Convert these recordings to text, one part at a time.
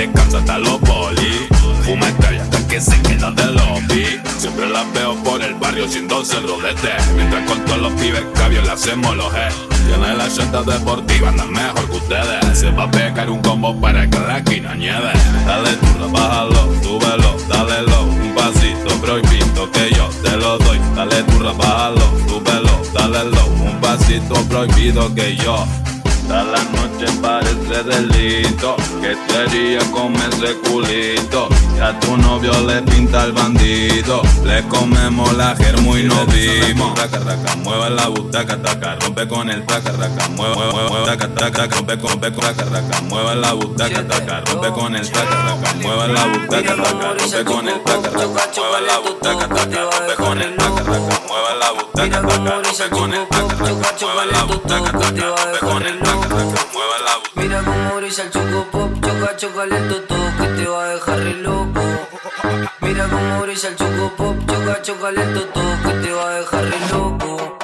descanso hasta los polis. Fumeta y hasta que se queda de lobby. Siempre las veo por el barrio sin dos rodete. Mientras con todos los pibes cabios le hacemos los G. Tiene la llanta deportiva, anda mejor que ustedes. Se va a pegar un combo para que la esquina nieve. Dale tú, bájalo, súbelo, dale lo, un pasito prohibido que yo te lo doy. Dale tú, bájalo, súbelo, dale lo, un pasito prohibido que yo Toda la noche parece delito que quería comer ese culito. Y a tu novio le pinta el bandido. Le comemos la germo y nos vimos. Raca, raca, mueve la butaca, taca, rompe con el taca, raca, mueve, mueve, taca, taca, rompe, rompe, raca, raca, mueve la butaca, taca, rompe con el taca, raca, mueve la butaca, taca, rompe con el taca, raca, mueve la butaca, taca, rompe con el taca, raca, mueve la butaca, taca, rompe con el taca, raca, mueve la butaca, taca, rompe con el taca. Mira cómo brilla el choco pop, choca, choca lento todo que te va a dejar re loco. Mira cómo brilla el choco pop, choca, choca lento todo que te va a dejar re loco.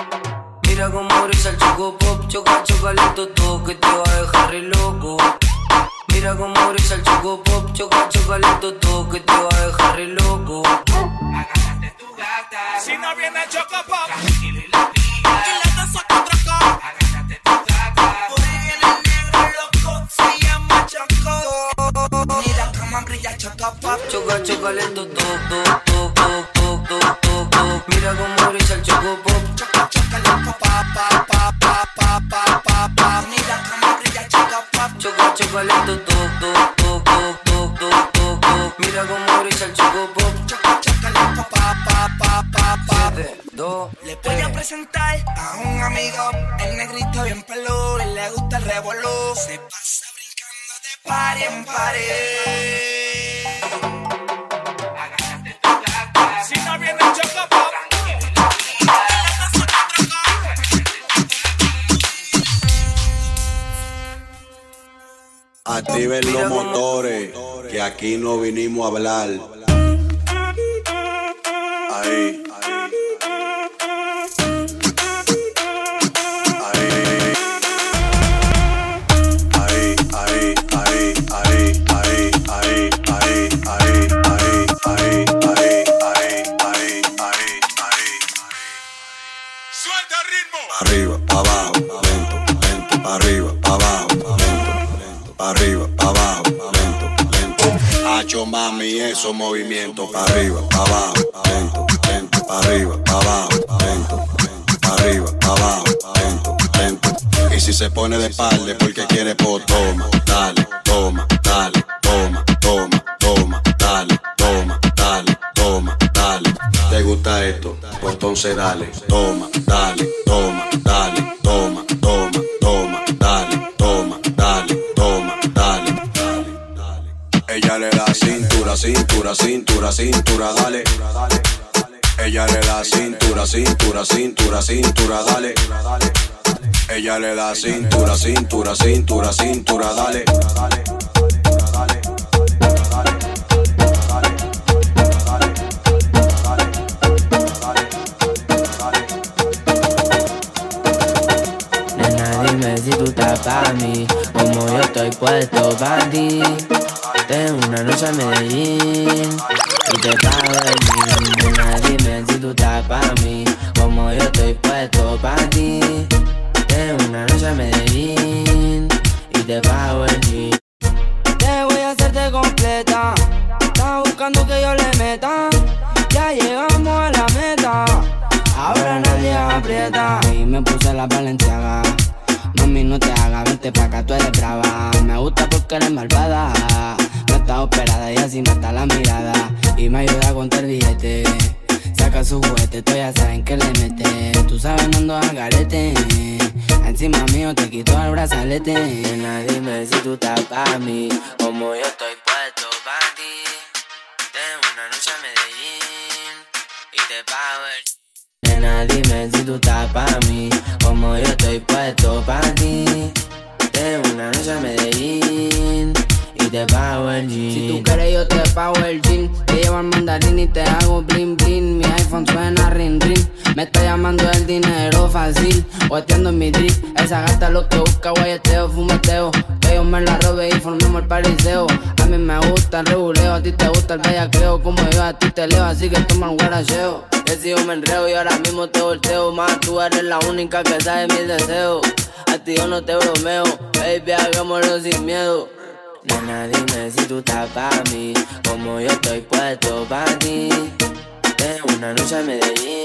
Mira cómo brilla el choco pop, choca, choca lento todo que te va a dejar re loco. Mira cómo brilla el choco pop, choca, choca lento todo que te va a dejar re loco. Si no viene el choco pop, Choca, choca lento, toc, toc, toc, toc, toc, toc. Mira cómo brilla el choco pop. Choca, choca lento, pa, pa, pa, pa, pa, pa, pa, pa. Mira cómo brilla Choco Pop. Choca, choca lento, toc, toc, toc, toc, toc, toc, toc. Mira cómo brilla el choco pop. Choca, choca lento, pa, pa, pa, pa, pa. Siete, dos, Le voy a presentar a un amigo, el negrito bien peludo y le gusta el revolú. Se pasa brincando de par en pared. Activen los motores, que aquí no vinimos a hablar. Mami, esos movimientos, pa' arriba, pa' abajo, lento, lento, pa' arriba, pa' abajo, lento, arriba, pa' abajo, lento, lento. Y si se pone de espalda es porque quiere, pues toma, dale, toma, dale, toma, toma, toma, dale, toma, dale, toma, dale. ¿Te gusta esto? Pues entonces dale, toma, dale, toma, cintura, cintura, cintura, dale. Ella le da cintura, cintura, cintura, cintura, dale. Ella le da cintura, cintura, cintura, cintura, dale. Nena, dime si tú estás pa' mí, como yo estoy puesto pa' ti. Tengo una noche en Medellín y te pago el. Nena, dime si tú estás pa' mí, como yo estoy puesto pa' ti. Tengo una noche en Medellín y te pago el. Te voy a hacerte completa. Estás buscando que yo le meta. Ya llegamos a la meta. Ahora nadie aprieta. Y me puse la valenciaga. Mami, no te hagas, vente pa' acá, tú eres brava. Me gusta porque eres malvada. Está operada y así mata la mirada. Y me ayuda a contar billete. Saca su juguete, tú ya saben que le mete. Tú sabes, no ando al garete. Encima mío te quito el brazalete. Nena, dime si tú estás pa' mí. Como yo estoy puesto pa' ti. Tengo una noche en Medellín y te pago el. Nena, dime si tú estás pa' mí, como yo estoy puesto pa' ti. Tengo una noche en Medellín y y te pago el jean. Si tú quieres, yo te pago el jean. Te llevo al mandarín y te hago bling bling. Mi iPhone suena ring ring. Me está llamando el dinero fácil. Guateando en mi drip. Esa gata lo que busca, guayeteo, fumeteo. Que yo me la robe y formemos el pariseo. A mí me gusta el reguleo, a ti te gusta el bellacreo. Como yo a ti te leo, así que toma un guaracheo. Decido me enreo y ahora mismo te volteo más. Tú eres la única que sabe mis deseos. A ti yo no te bromeo, baby, hagámoslo sin miedo. Nena, dime si tú estás pa' mí, como yo estoy puesto pa' ti. Tengo una noche en Medellín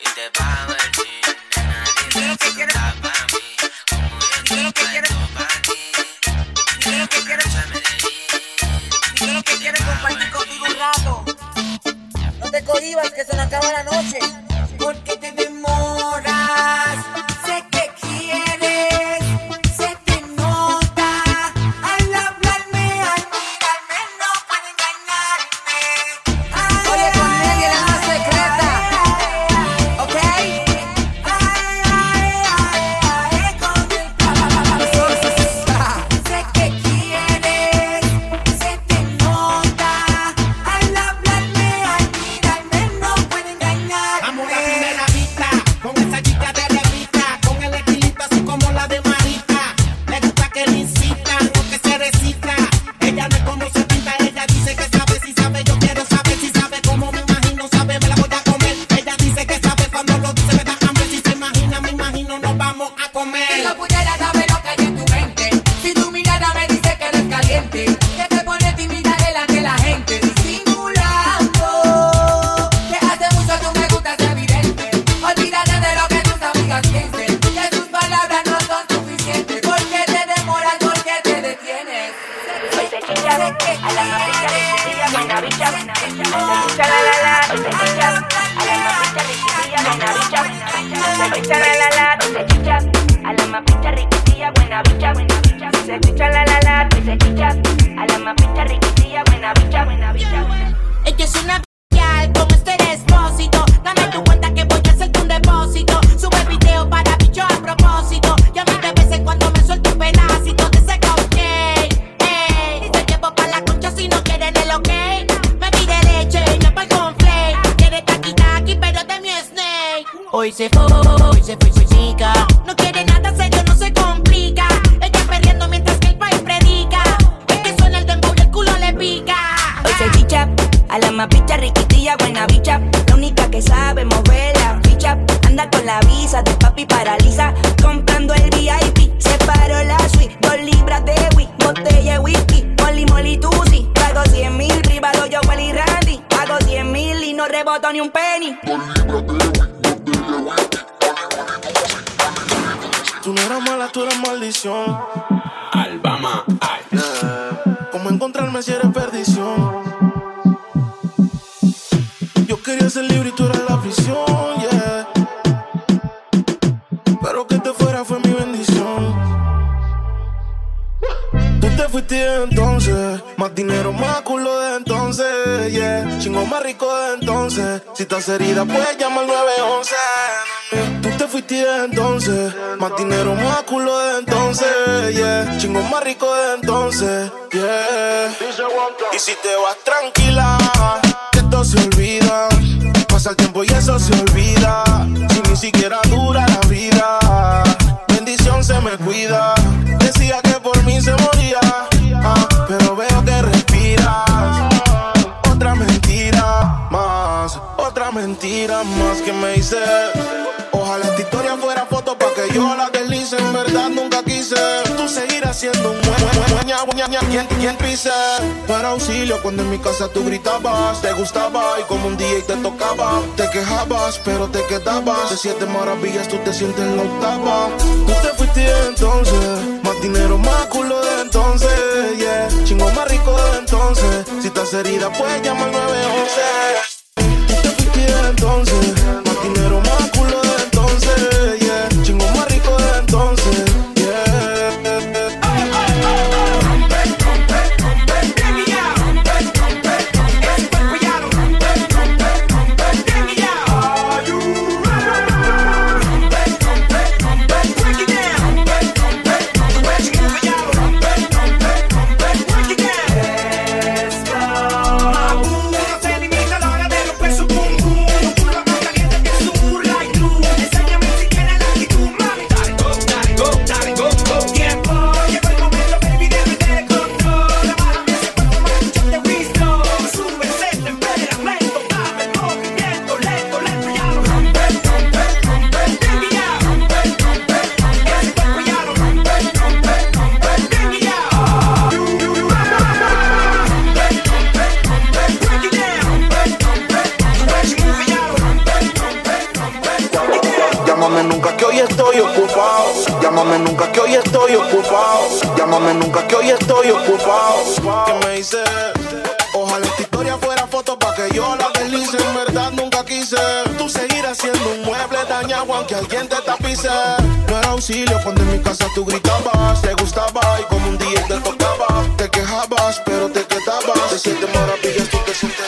y te pago el jean. Nena, dime si tú estás pa' mí, como yo estoy puesto pa' ti. Tengo una noche en Medellín. Yo lo que quiero compartir contigo un rato. No te cohibas que se nos acaba la noche. Porque ni entonces. Si estás herida, puedes llamar al 911. mami. Tú te fuiste entonces, más dinero, más culo de entonces, yeah. Chingo más rico de entonces, yeah. Y si te vas tranquila, Siendo un quien, quien pise. Para auxilio cuando en mi casa tú gritabas, te gustaba y como un y te tocaba. Te quejabas, pero te quedabas. De siete maravillas tú te sientes en la octava. Tú te fuiste entonces, más dinero, más culo de entonces, yeah. Chingo más rico de entonces. Si estás herida, puedes llamar al 911. Tú te fuiste entonces, Alguien te tapice. No era auxilio cuando en mi casa tú gritabas, te gustaba y como un día te tocaba. Te quejabas, pero te quedabas. Te sientes maravillas, tú te sientes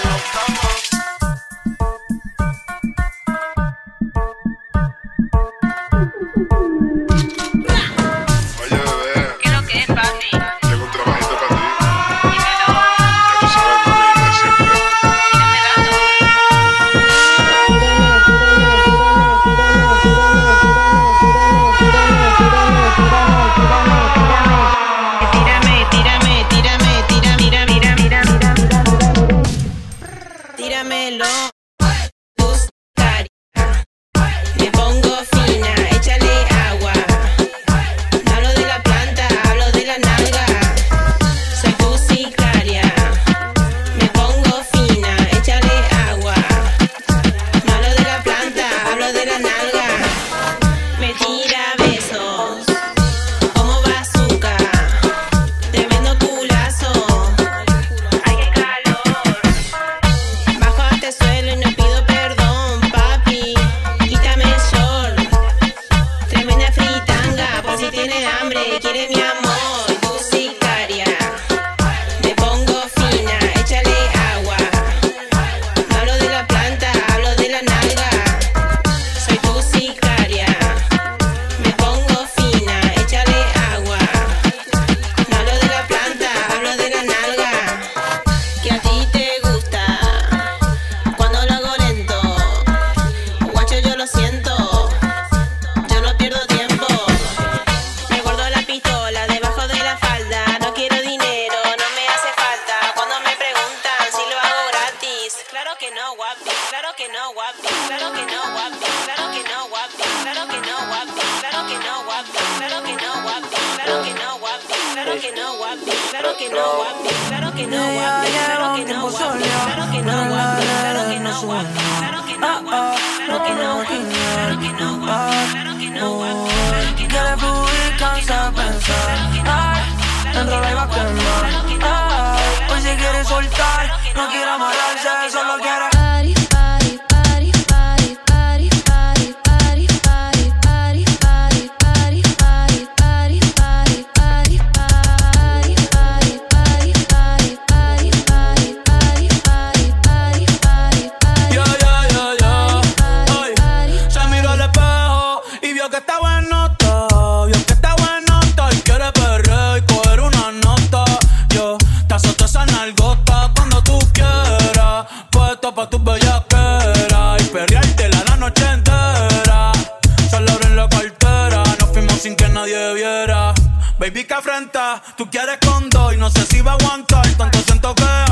Baby, que afrenta, tú quieres con dos y no sé si va a aguantar tanto siento que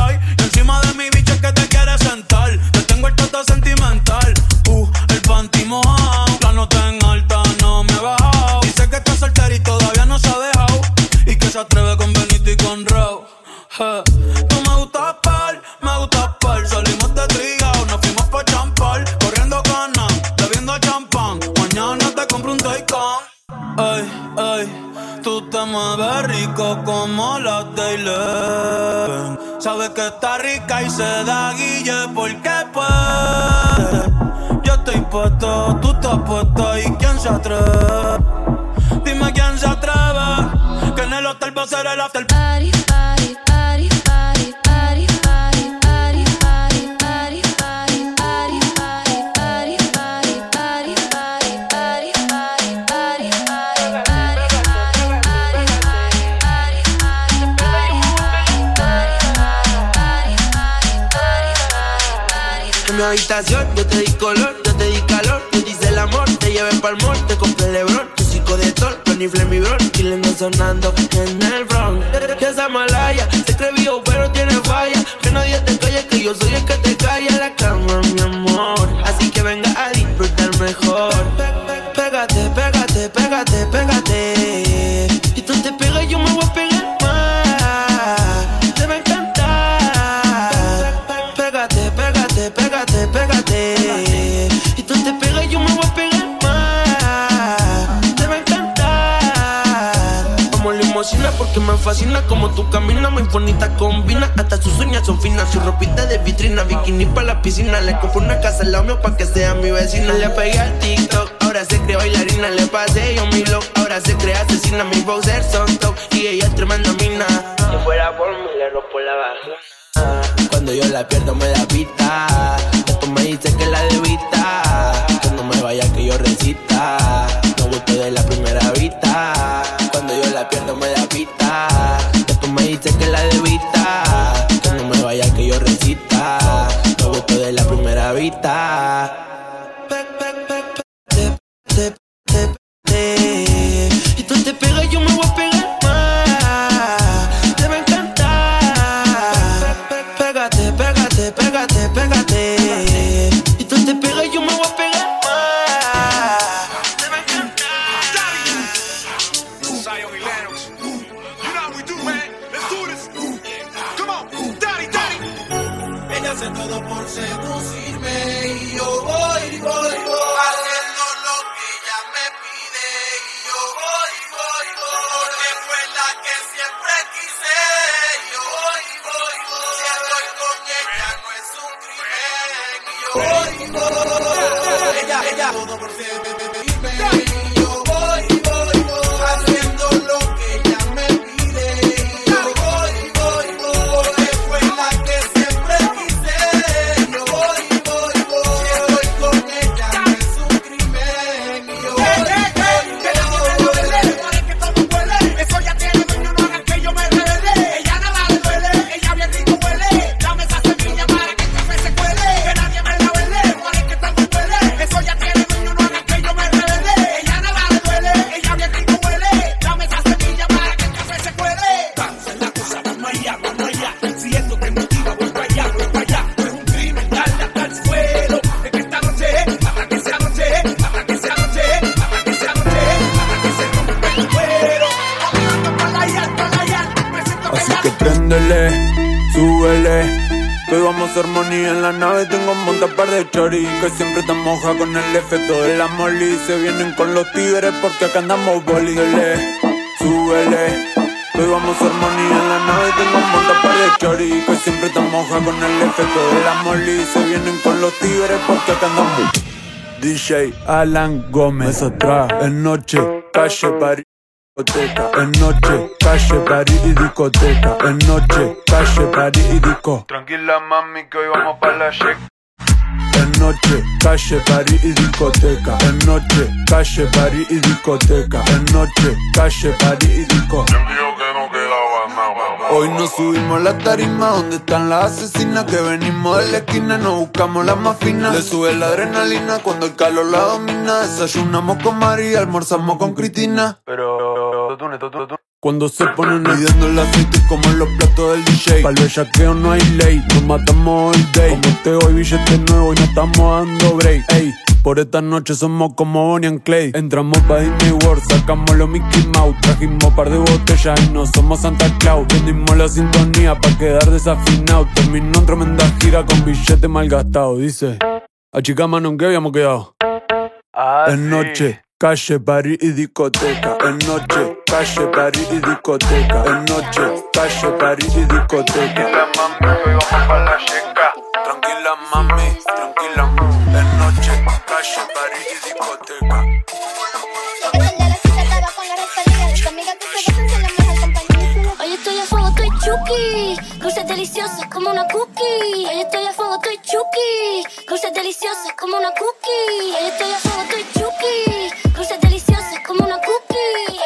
está rica y se da guille porque puede. Yo estoy puesto, tú estás puesto y quién se atreve. Dime quién se atreve, que en el hotel va a ser el after party. Benny Flem y Brown, chileno sonando en el Bronx. Que esa malaya se cree pero tiene falla. Que nadie te calle, que yo soy el que te calla la cara. Que me fascina como tú caminas, muy bonita combina. Hasta sus uñas son finas, su ropita de vitrina, bikini para la piscina. Le compré una casa al lado mío pa' que sea mi vecina. Le pegué al TikTok, ahora se cree bailarina. Le pasé yo mi look, ahora se cree asesina. Mi browser son top y ella es tremenda mina. Si fuera por mí, le rompo la vagina. Cuando yo la pierdo me da pita. Después me dice que la debita. Que no me vaya que yo recita. No gusto de la primera vista. Cuando yo la pierdo me da pita. Todo por seducirme el efecto de la molly. Se vienen con los tigres porque acá andamos boli. Súbele. Que hoy vamos a hacer money en la nave. Tengo un montón de chori que siempre te moja con el efecto de la molly. Se vienen con los tigres porque acá andamos. DJ Alan Gómez atrás, en noche, calle París. discoteca, en noche, calle, party y discoteca, en noche, calle, party y disco. Tranquila mami que hoy vamos para la check. En noche, calle, party y discoteca, en noche, calle, party y discoteca, en noche, calle, party y disco. Hoy nos subimos a la tarima donde están las asesinas que venimos de la esquina, nos buscamos las más finas. Le sube la adrenalina cuando el calor la domina. Desayunamos con María, almorzamos con Cristina. Pero cuando se ponen midiendo el aceite como en los platos del DJ Pa'l bellaqueo no hay ley, nos matamos el day. Como te hoy billete nuevo y no estamos dando break. Ey, por esta noche somos como Bonnie and Clay. Entramos pa' Disney World, sacamos los Mickey Mouse. Trajimos par de botellas y no somos Santa Claus. Vendimos la sintonía pa' quedar desafinado. Terminó en tremenda gira con billete mal gastado Dice, achicamos en que habíamos quedado en noche, calle, party y discoteca. En noche, calle, party y discoteca. En noche, calle, party y discoteca. Tranquila mami, hoy vamos pa' la checa. Tranquila mami, tranquila. En noche, calle, party y discoteca. Hoy estoy a fuego, estoy chuki. Dulces deliciosas como una cookie. Estoy a fuego, estoy chuki. Dulces deliciosas como una cookie. Estoy a fuego, estoy chuki. Dulces deliciosas como una cookie.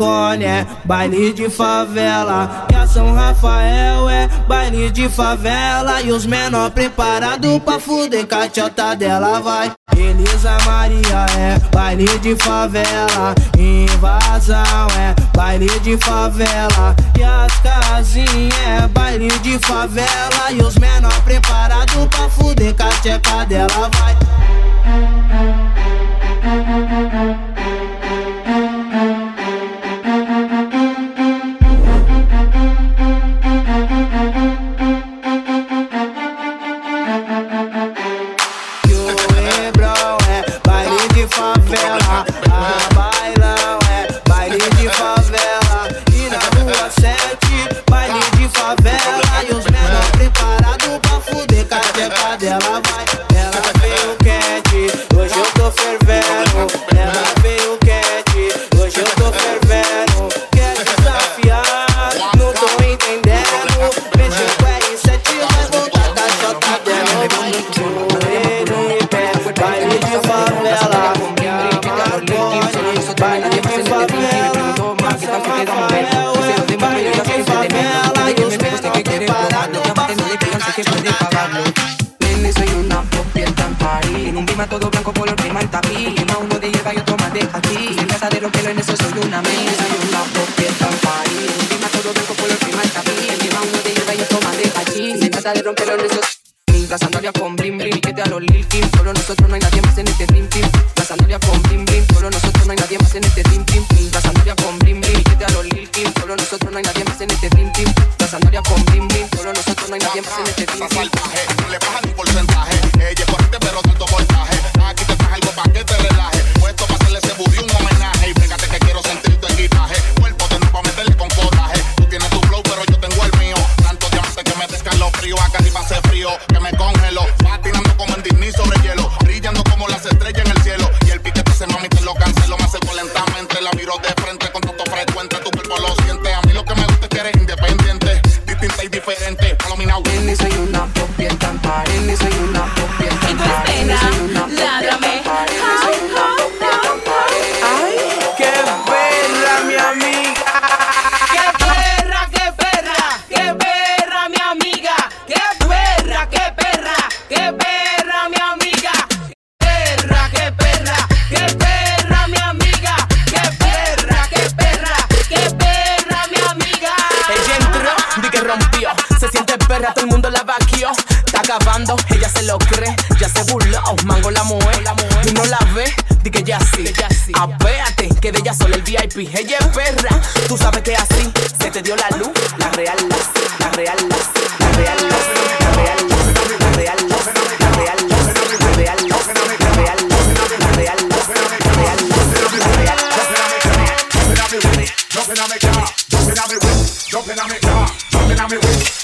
É baile de favela. Que a São Rafael é baile de favela. E os menor preparado pra fuder com a dela, vai. Elisa Maria é baile de favela. Invasão é baile de favela. E as casinhas é baile de favela. E os menor preparado pra fuder com a dela, vai. esa de romper los nuestros La sandalia con bling bling, que a los Lil Kim. Solo nosotros no hay nadie más en este team team La sandalia con bling bling, solo nosotros no hay nadie más en este team team La sandalia con bling bling, que a los Lil Kim. Solo nosotros no hay nadie más en este team team La sandalia con bling bling, solo nosotros no hay nadie más en este Luispi, ella es perra. Tú sabes que así se te dio la luz. La real las, la las, la real las, la real las, la real las, la real las, la las, la las, la real las, la las, la real las. Jumping on me, jumping on me, jumping on me, jumping on me, on me,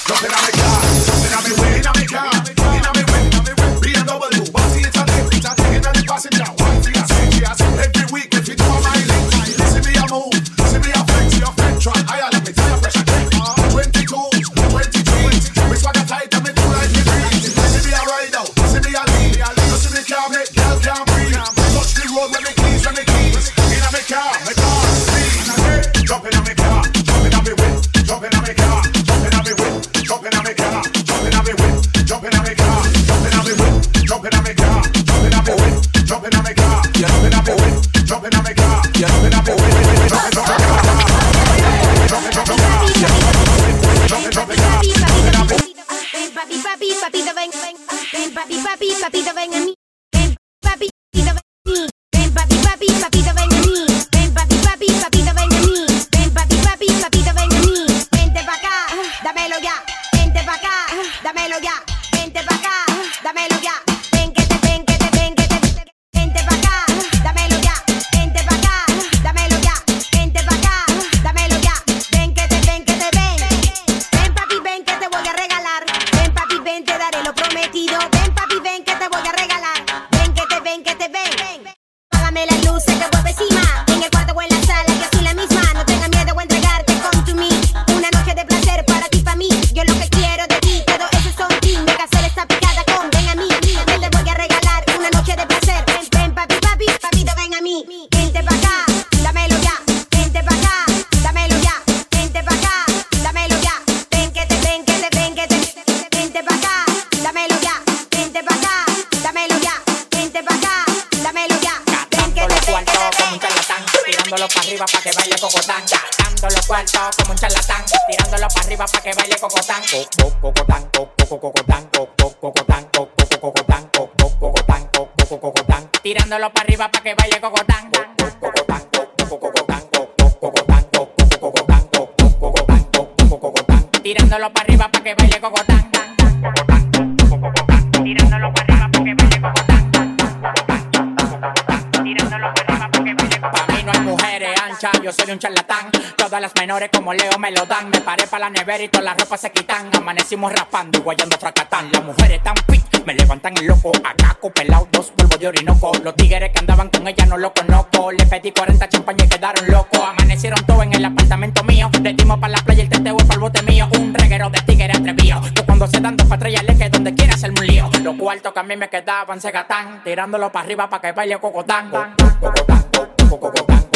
y todas las ropas se quitan. Amanecimos rapando y guayando fracatán. Las mujeres tan fit, me levantan el loco. Ataco, pelado, dos polvos de orinoco. Los tigres que andaban con ella no lo conozco. Le pedí 40 champañas y quedaron locos. Amanecieron todo en el apartamento mío. Le dimos para la playa el teteo para el bote mío. Un reguero de tigres atrevido. yo cuando se dan dos patrullas le que donde quiera hacerme un lío. Los cuartos que a mí me quedaban se gatán. Tirándolo para arriba para que baile cocotán. Cocotán, cocotán, cocotán.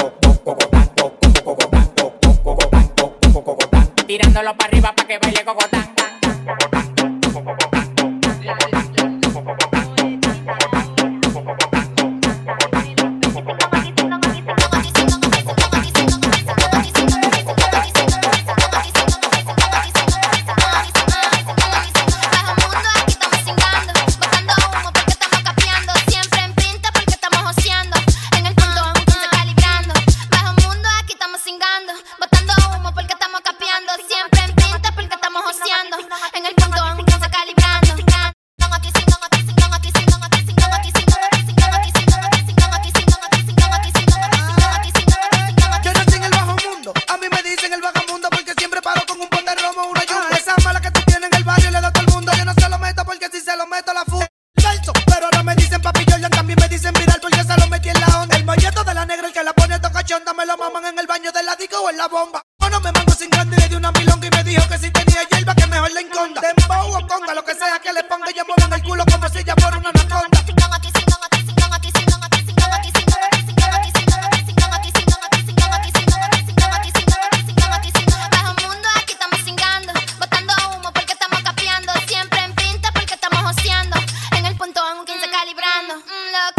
tirándolo para arriba para que baile cogotán. librando. Mm,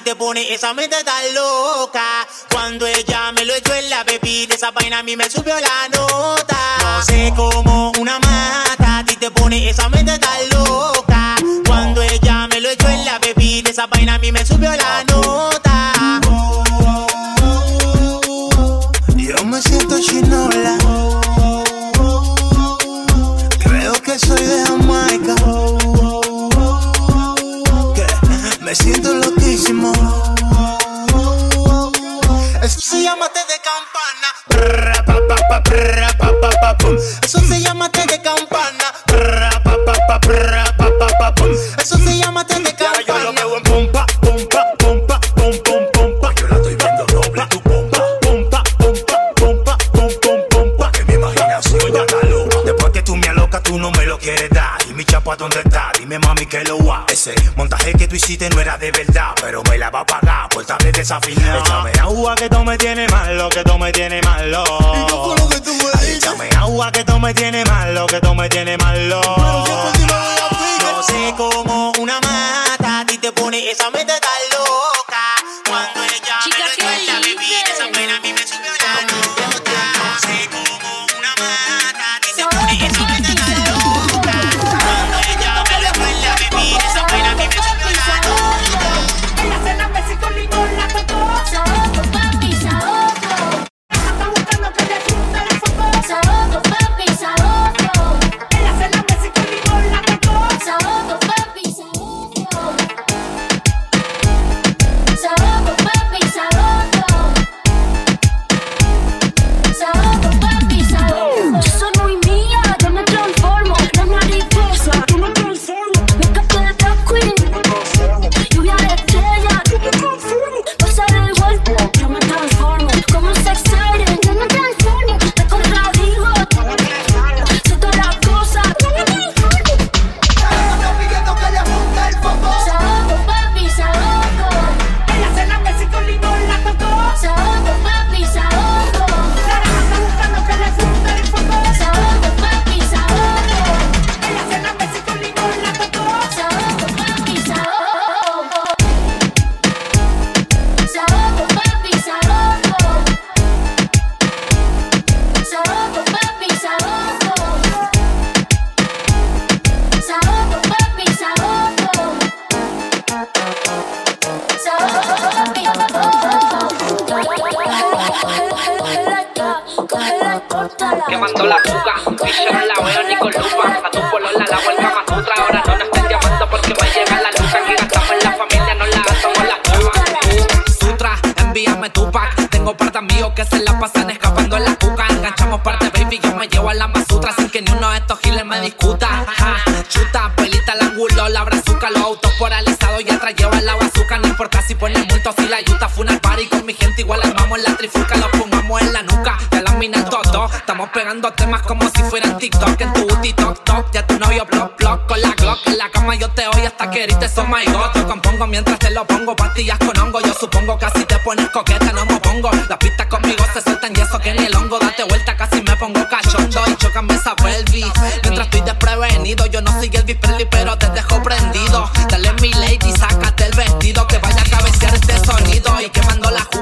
te pone esa mente tan loca. Cuando ella me lo echó en la bebida, esa vaina a mí me subió la hiciste no era de verdad, pero me la va a pagar por tan desafinar. Échame agua que tú me tienes malo, que tú me tienes malo. Y yo con lo que tú me dices. Échame agua que tú me tienes malo, que tú me tienes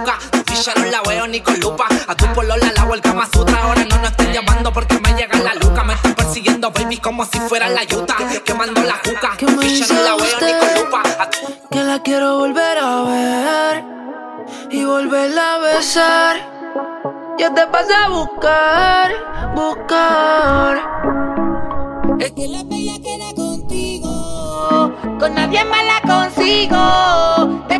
peluca. Tu ficha no la veo ni con lupa. A tu polo la lavo el cama. Ahora no nos estén llamando porque me llega la luca. Me están persiguiendo, baby, como si fuera la yuta. Quemando la juca. Que me la veo ni con lupa. Que la quiero volver a ver y volverla a besar. Yo te pasé a buscar, buscar. Es que la bella queda contigo, con nadie más la consigo. Te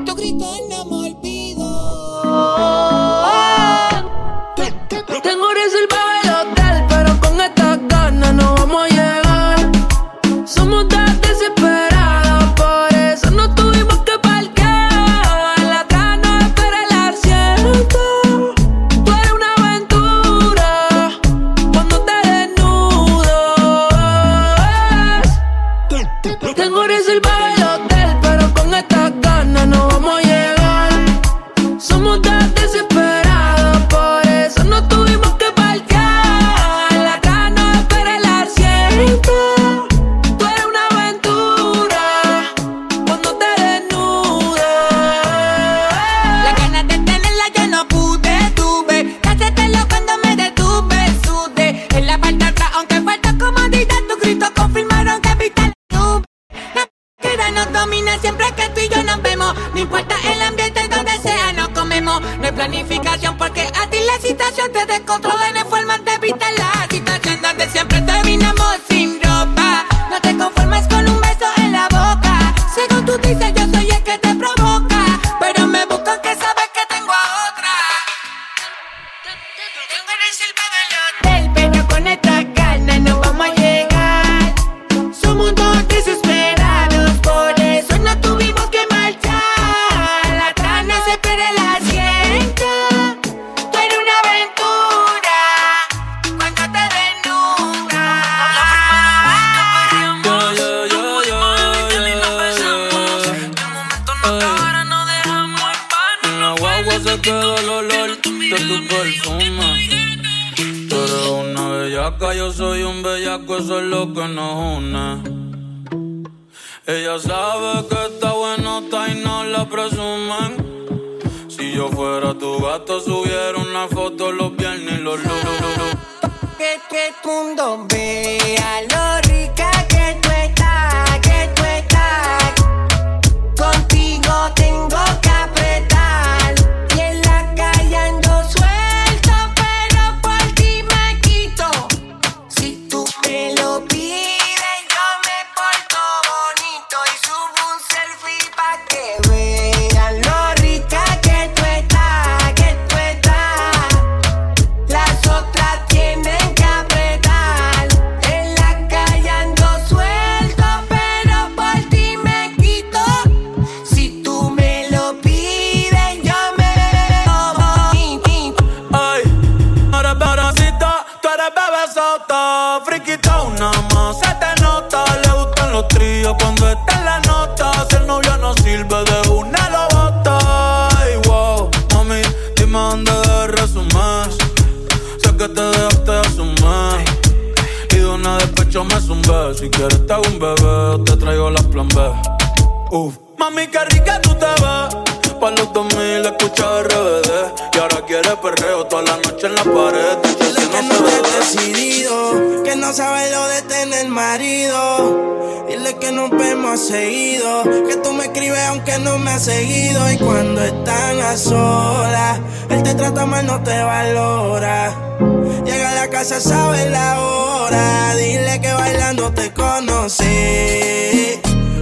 planificar. seguido y cuando están a solas, él te trata mal, no te valora. Llega a la casa, sabe la hora, dile que bailando te conocí.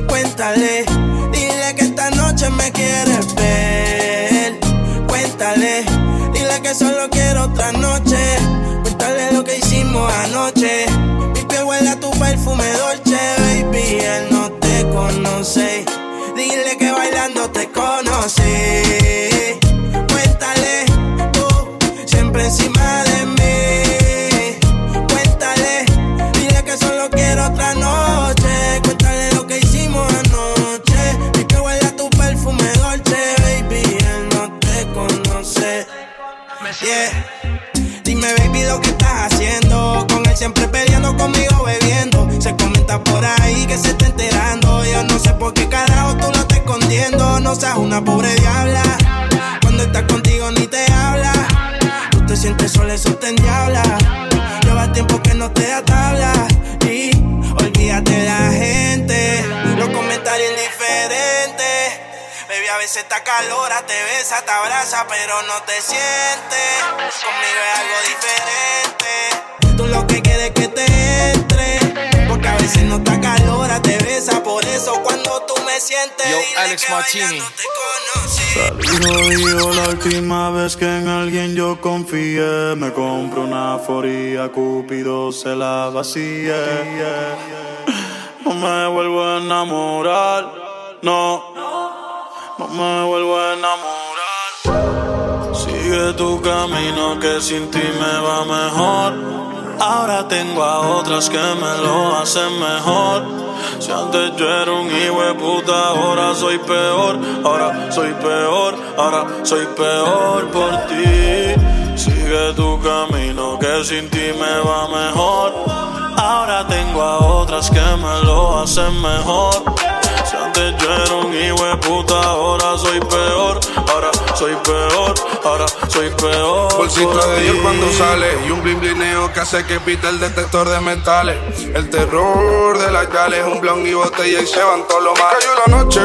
Cuéntale, dile que esta noche me quieres ver. Cuéntale, dile que solo quiero otra noche. Cuéntale lo que hicimos anoche. Mi piel huele tu perfume dolce, baby, él no te conoce. Dile que bailando te conocí. Pero no te sientes. Conmigo es algo diferente. Tú lo que quieres es que te entre. Porque a veces no está calora, te besa. Por eso cuando tú me sientes, Yo, dile Alex que Martini. Salí jodido la última vez que en alguien yo confié. Me compro una aforía, Cupido se la vacía. No me vuelvo a enamorar, no. No me vuelvo a enamorar. Sigue tu camino que sin ti me va mejor. Ahora tengo a otras que me lo hacen mejor. Si antes yo era un hijo puta, ahora soy peor. Ahora soy peor, ahora soy peor por ti. Sigue tu camino que sin ti me va mejor. Ahora tengo a otras que me lo hacen mejor. Si antes yo era un hijo de puta, ahora soy peor. Ahora soy peor, ahora soy peor. Bolsito por de ti. Dios cuando sale y un blin blineo que hace que pita el detector de metales. El terror de las yales, un blon y botella y se van todos los males. Cayó la noche,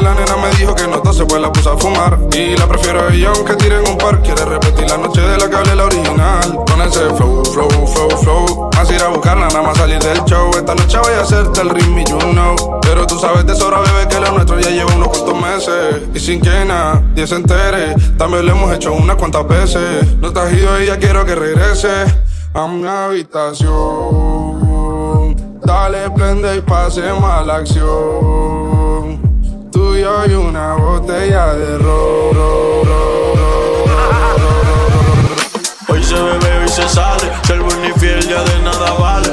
la nena me dijo que no se pues la puse a fumar. Y la prefiero a ella aunque tiren un par. Quiere repetir la noche de la que hablé la original. Con ese flow, flow, flow, flow. Más ir a buscarla, nada más salir del show. Esta noche voy a hacerte el ritmo, you know. Pero tú sabes de sobra, bebé, que lo nuestro ya lleva unos cuantos meses. Y sin que nadie se entere, también lo hemos hecho unas cuantas veces. No te has ido y ya quiero que regrese a mi habitación. Dale, prende y pasemos a la acción. Tú y una botella de ron, Hoy se bebe, hoy se sale. Ser buen fiel ya de nada vale.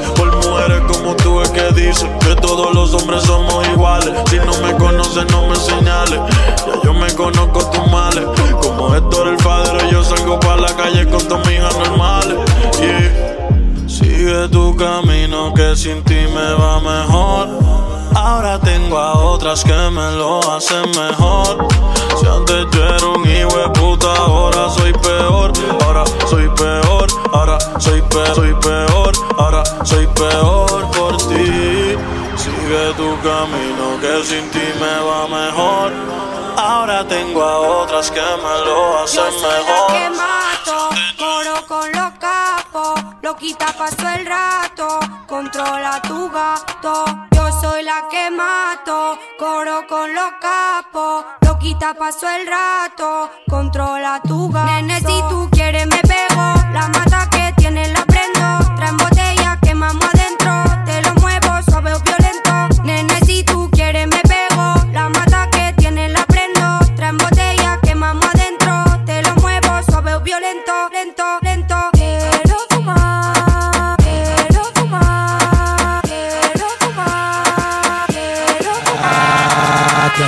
Como tú es que dicen que todos los hombres somos iguales. Si no me conoces, no me señales. Ya yo me conozco tus males. Como Héctor el padre, yo salgo para la calle con tus hijas normales. Yeah. Sigue tu camino que sin ti me va mejor. Ahora tengo a otras que me lo hacen mejor. Si antes yo era un hijo de puta, ahora soy peor. Ahora soy peor, ahora soy peor, soy peor, ahora soy peor por ti. Sigue tu camino que sin ti me va mejor. Ahora tengo a otras que me lo hacen Yo soy la que mejor. mato, coro con los capos, loquita pasó el rato, controla tu gato. Soy la que mato, coro con los capos, loquita pasó el rato, controla tu gato. Nene, si tú quieres me pego, la mata que tiene la prendo,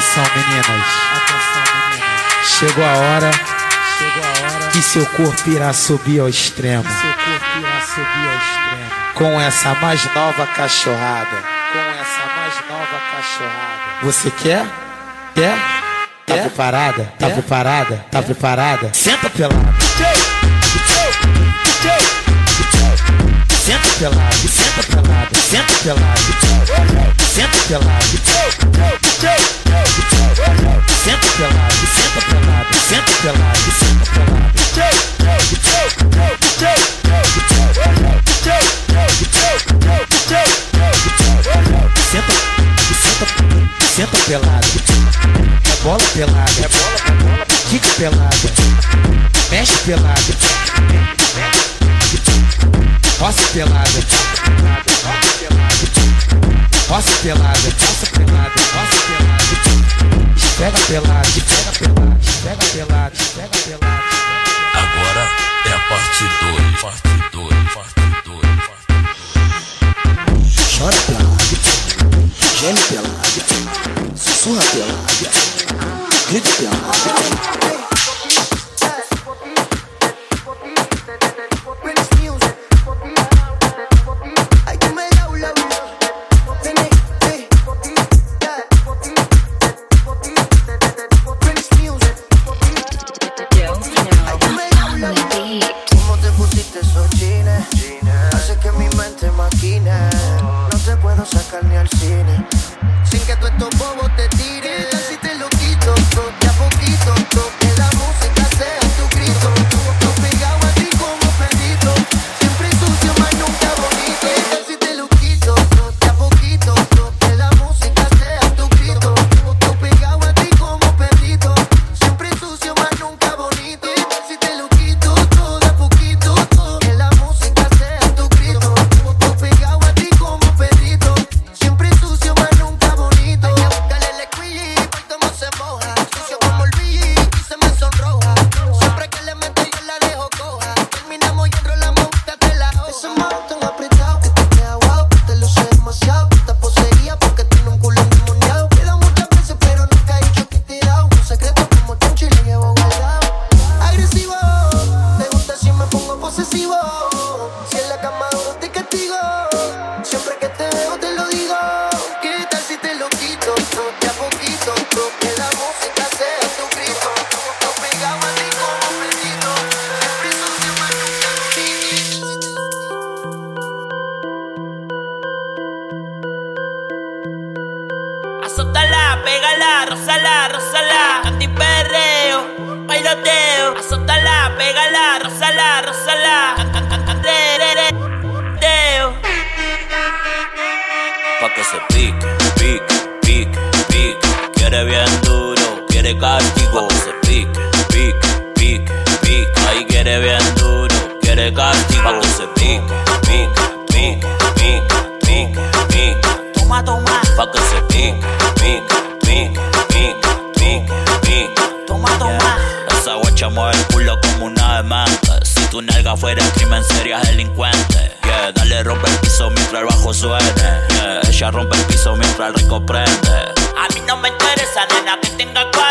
fumar. Atenção, meninas. Chegou a hora que seu corpo irá subir ao extremo. Com essa mais nova cachorrada. Com essa mais nova cachorrada. Você quer? Quer? Tá preparada? Tá preparada? Tá preparada? Senta pelada. Senta pelado, senta pelado, senta pelado, senta pelado, Senta pelado, senta pelado, senta pelado, senta pelado. Senta, senta, senta pelado. É bola pelada, é bola, bola, kick pelado, mexe pelado. Tenga 40.